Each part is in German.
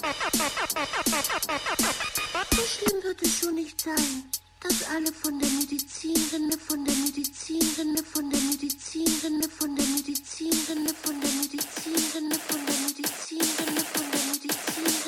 So schlimm wird es schon nicht sein, dass alle von der Medizinrinne, von der Medizinrinne, von der Medizinrinne, von der Medizinrinne, von der Medizinrinne, von der Medizinrinne, von der Medizinrinne.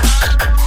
Fuck.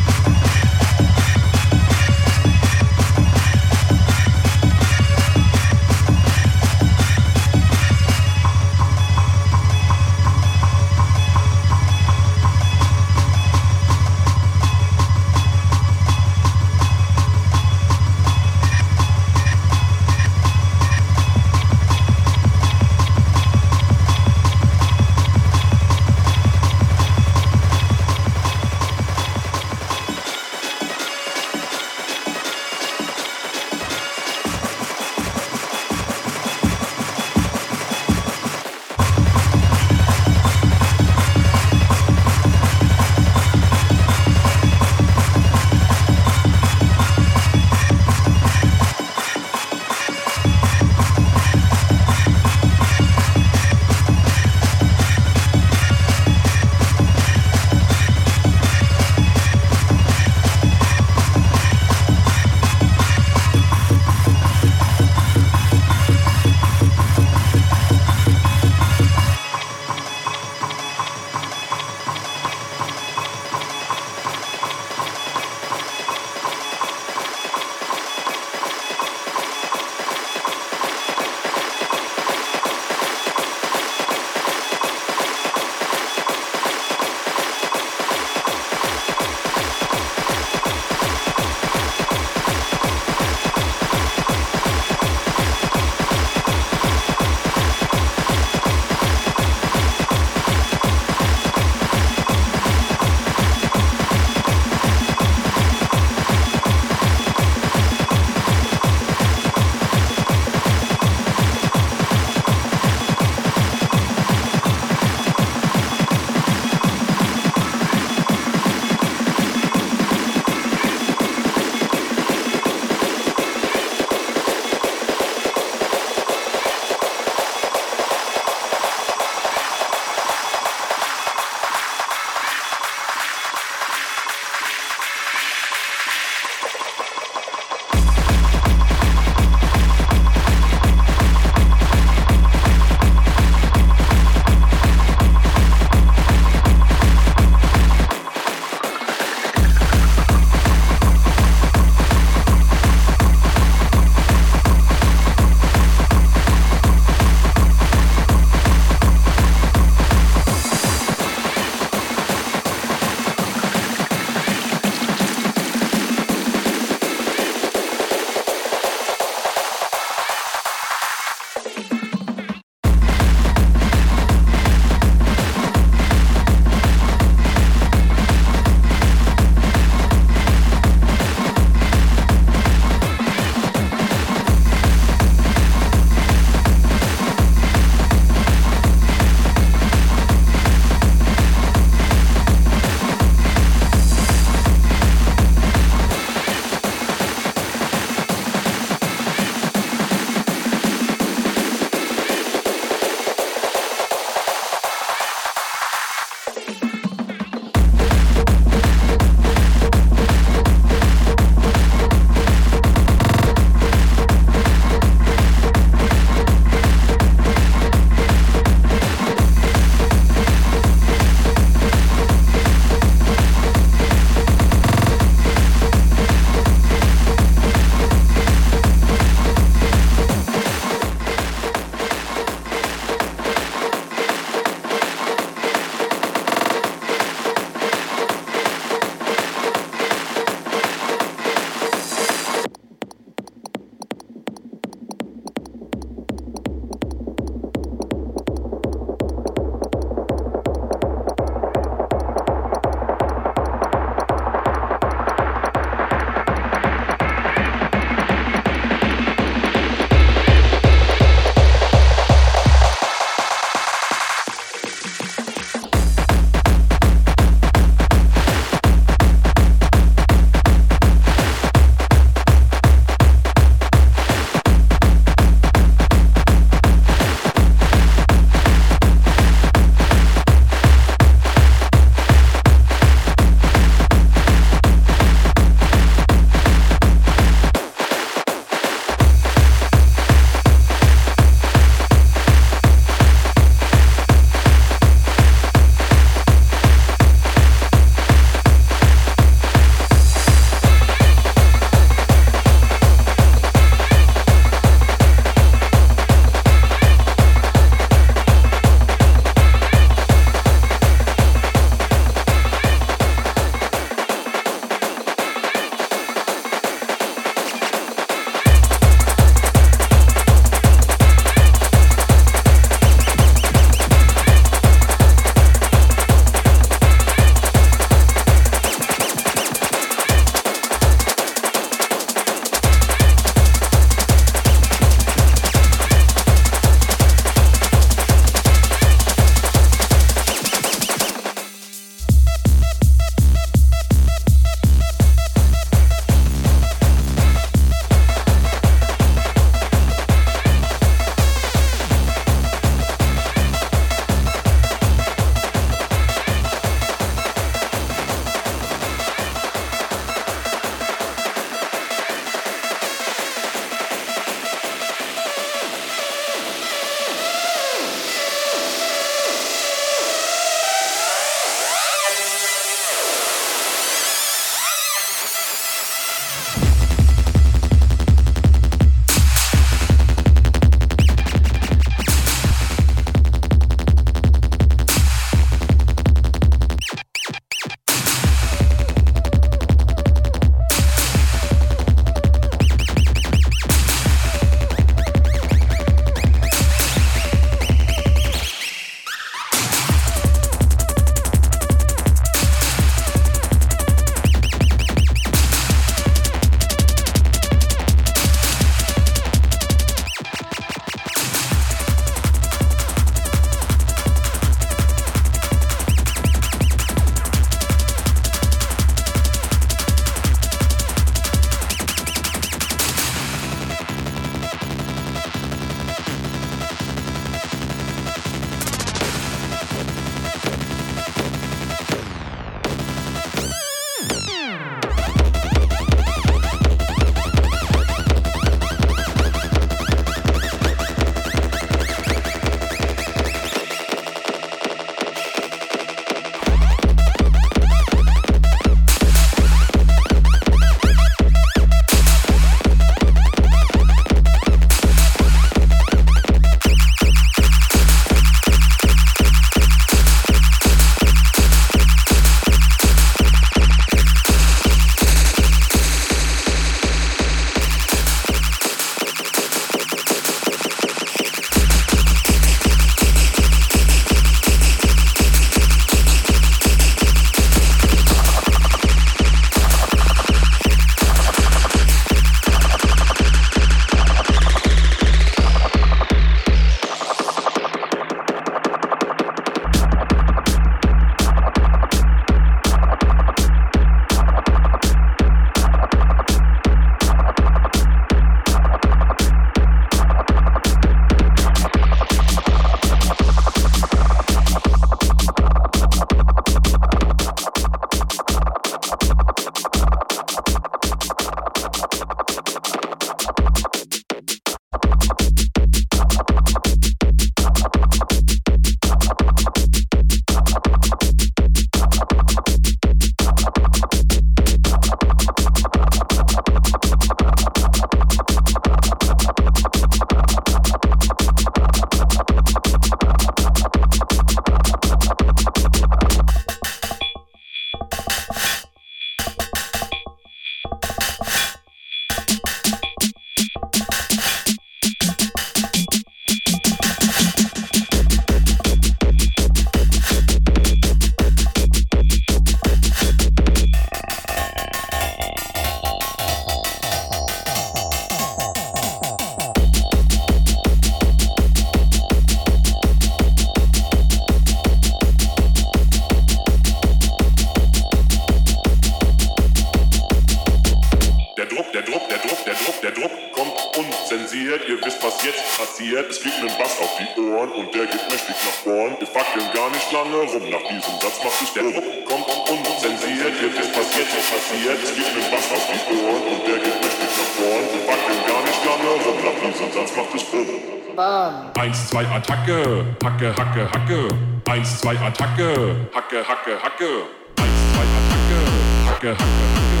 zwei, Attacke, Hacke, Hacke, Hacke. Eins, zwei, Attacke, Hacke, Hacke, Hacke. Eins, zwei, Attacke, Hacke, Hacke, Hacke.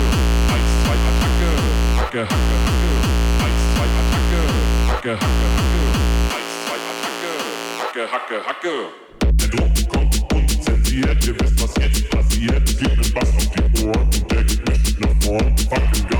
Eins, zwei, Attacke, Hacke, Hacke, Hacke. Eins, zwei, Attacke, Hacke, Hacke, Hacke. Eins, zwei, Attacke, Hacke, Hacke, Hacke. Der Druck kommt und zensiert, ihr wisst, was jetzt passiert. Es geht mit Bass auf die Ohren und der geht mächtig nach vorn. Fucking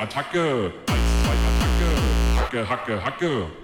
Attacke. 1, 2, Attacke. Hacke, Hacke, Hacke.